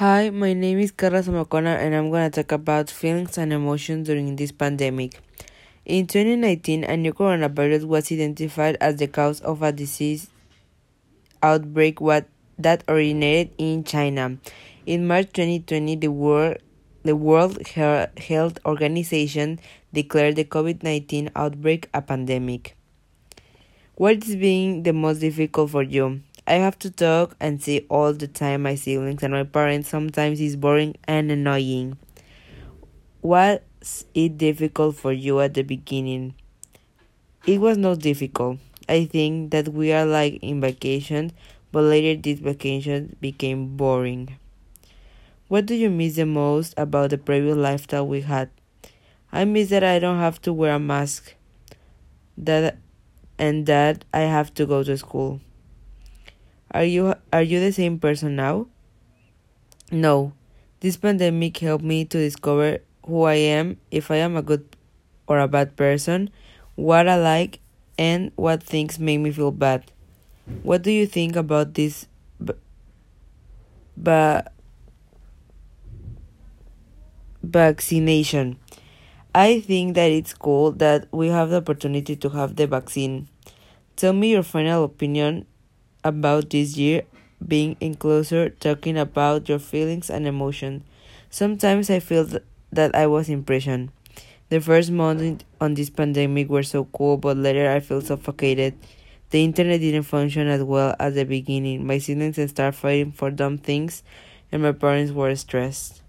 Hi, my name is Carla Zamacona and I'm going to talk about feelings and emotions during this pandemic. In 2019, a new coronavirus was identified as the cause of a disease outbreak that originated in China. In March 2020, the World, the World Health Organization declared the COVID 19 outbreak a pandemic. What is being the most difficult for you? I have to talk and see all the time my siblings and my parents. Sometimes it's boring and annoying. Was it difficult for you at the beginning? It was not difficult. I think that we are like in vacation, but later this vacation became boring. What do you miss the most about the previous lifestyle we had? I miss that I don't have to wear a mask. That and that I have to go to school. Are you are you the same person now? No. This pandemic helped me to discover who I am, if I am a good or a bad person, what I like, and what things make me feel bad. What do you think about this? But vaccination. I think that it's cool that we have the opportunity to have the vaccine. Tell me your final opinion about this year being in closer talking about your feelings and emotions. Sometimes I feel th- that I was impressioned. The first months on this pandemic were so cool, but later I feel suffocated. The internet didn't function as well as the beginning. My siblings started fighting for dumb things, and my parents were stressed.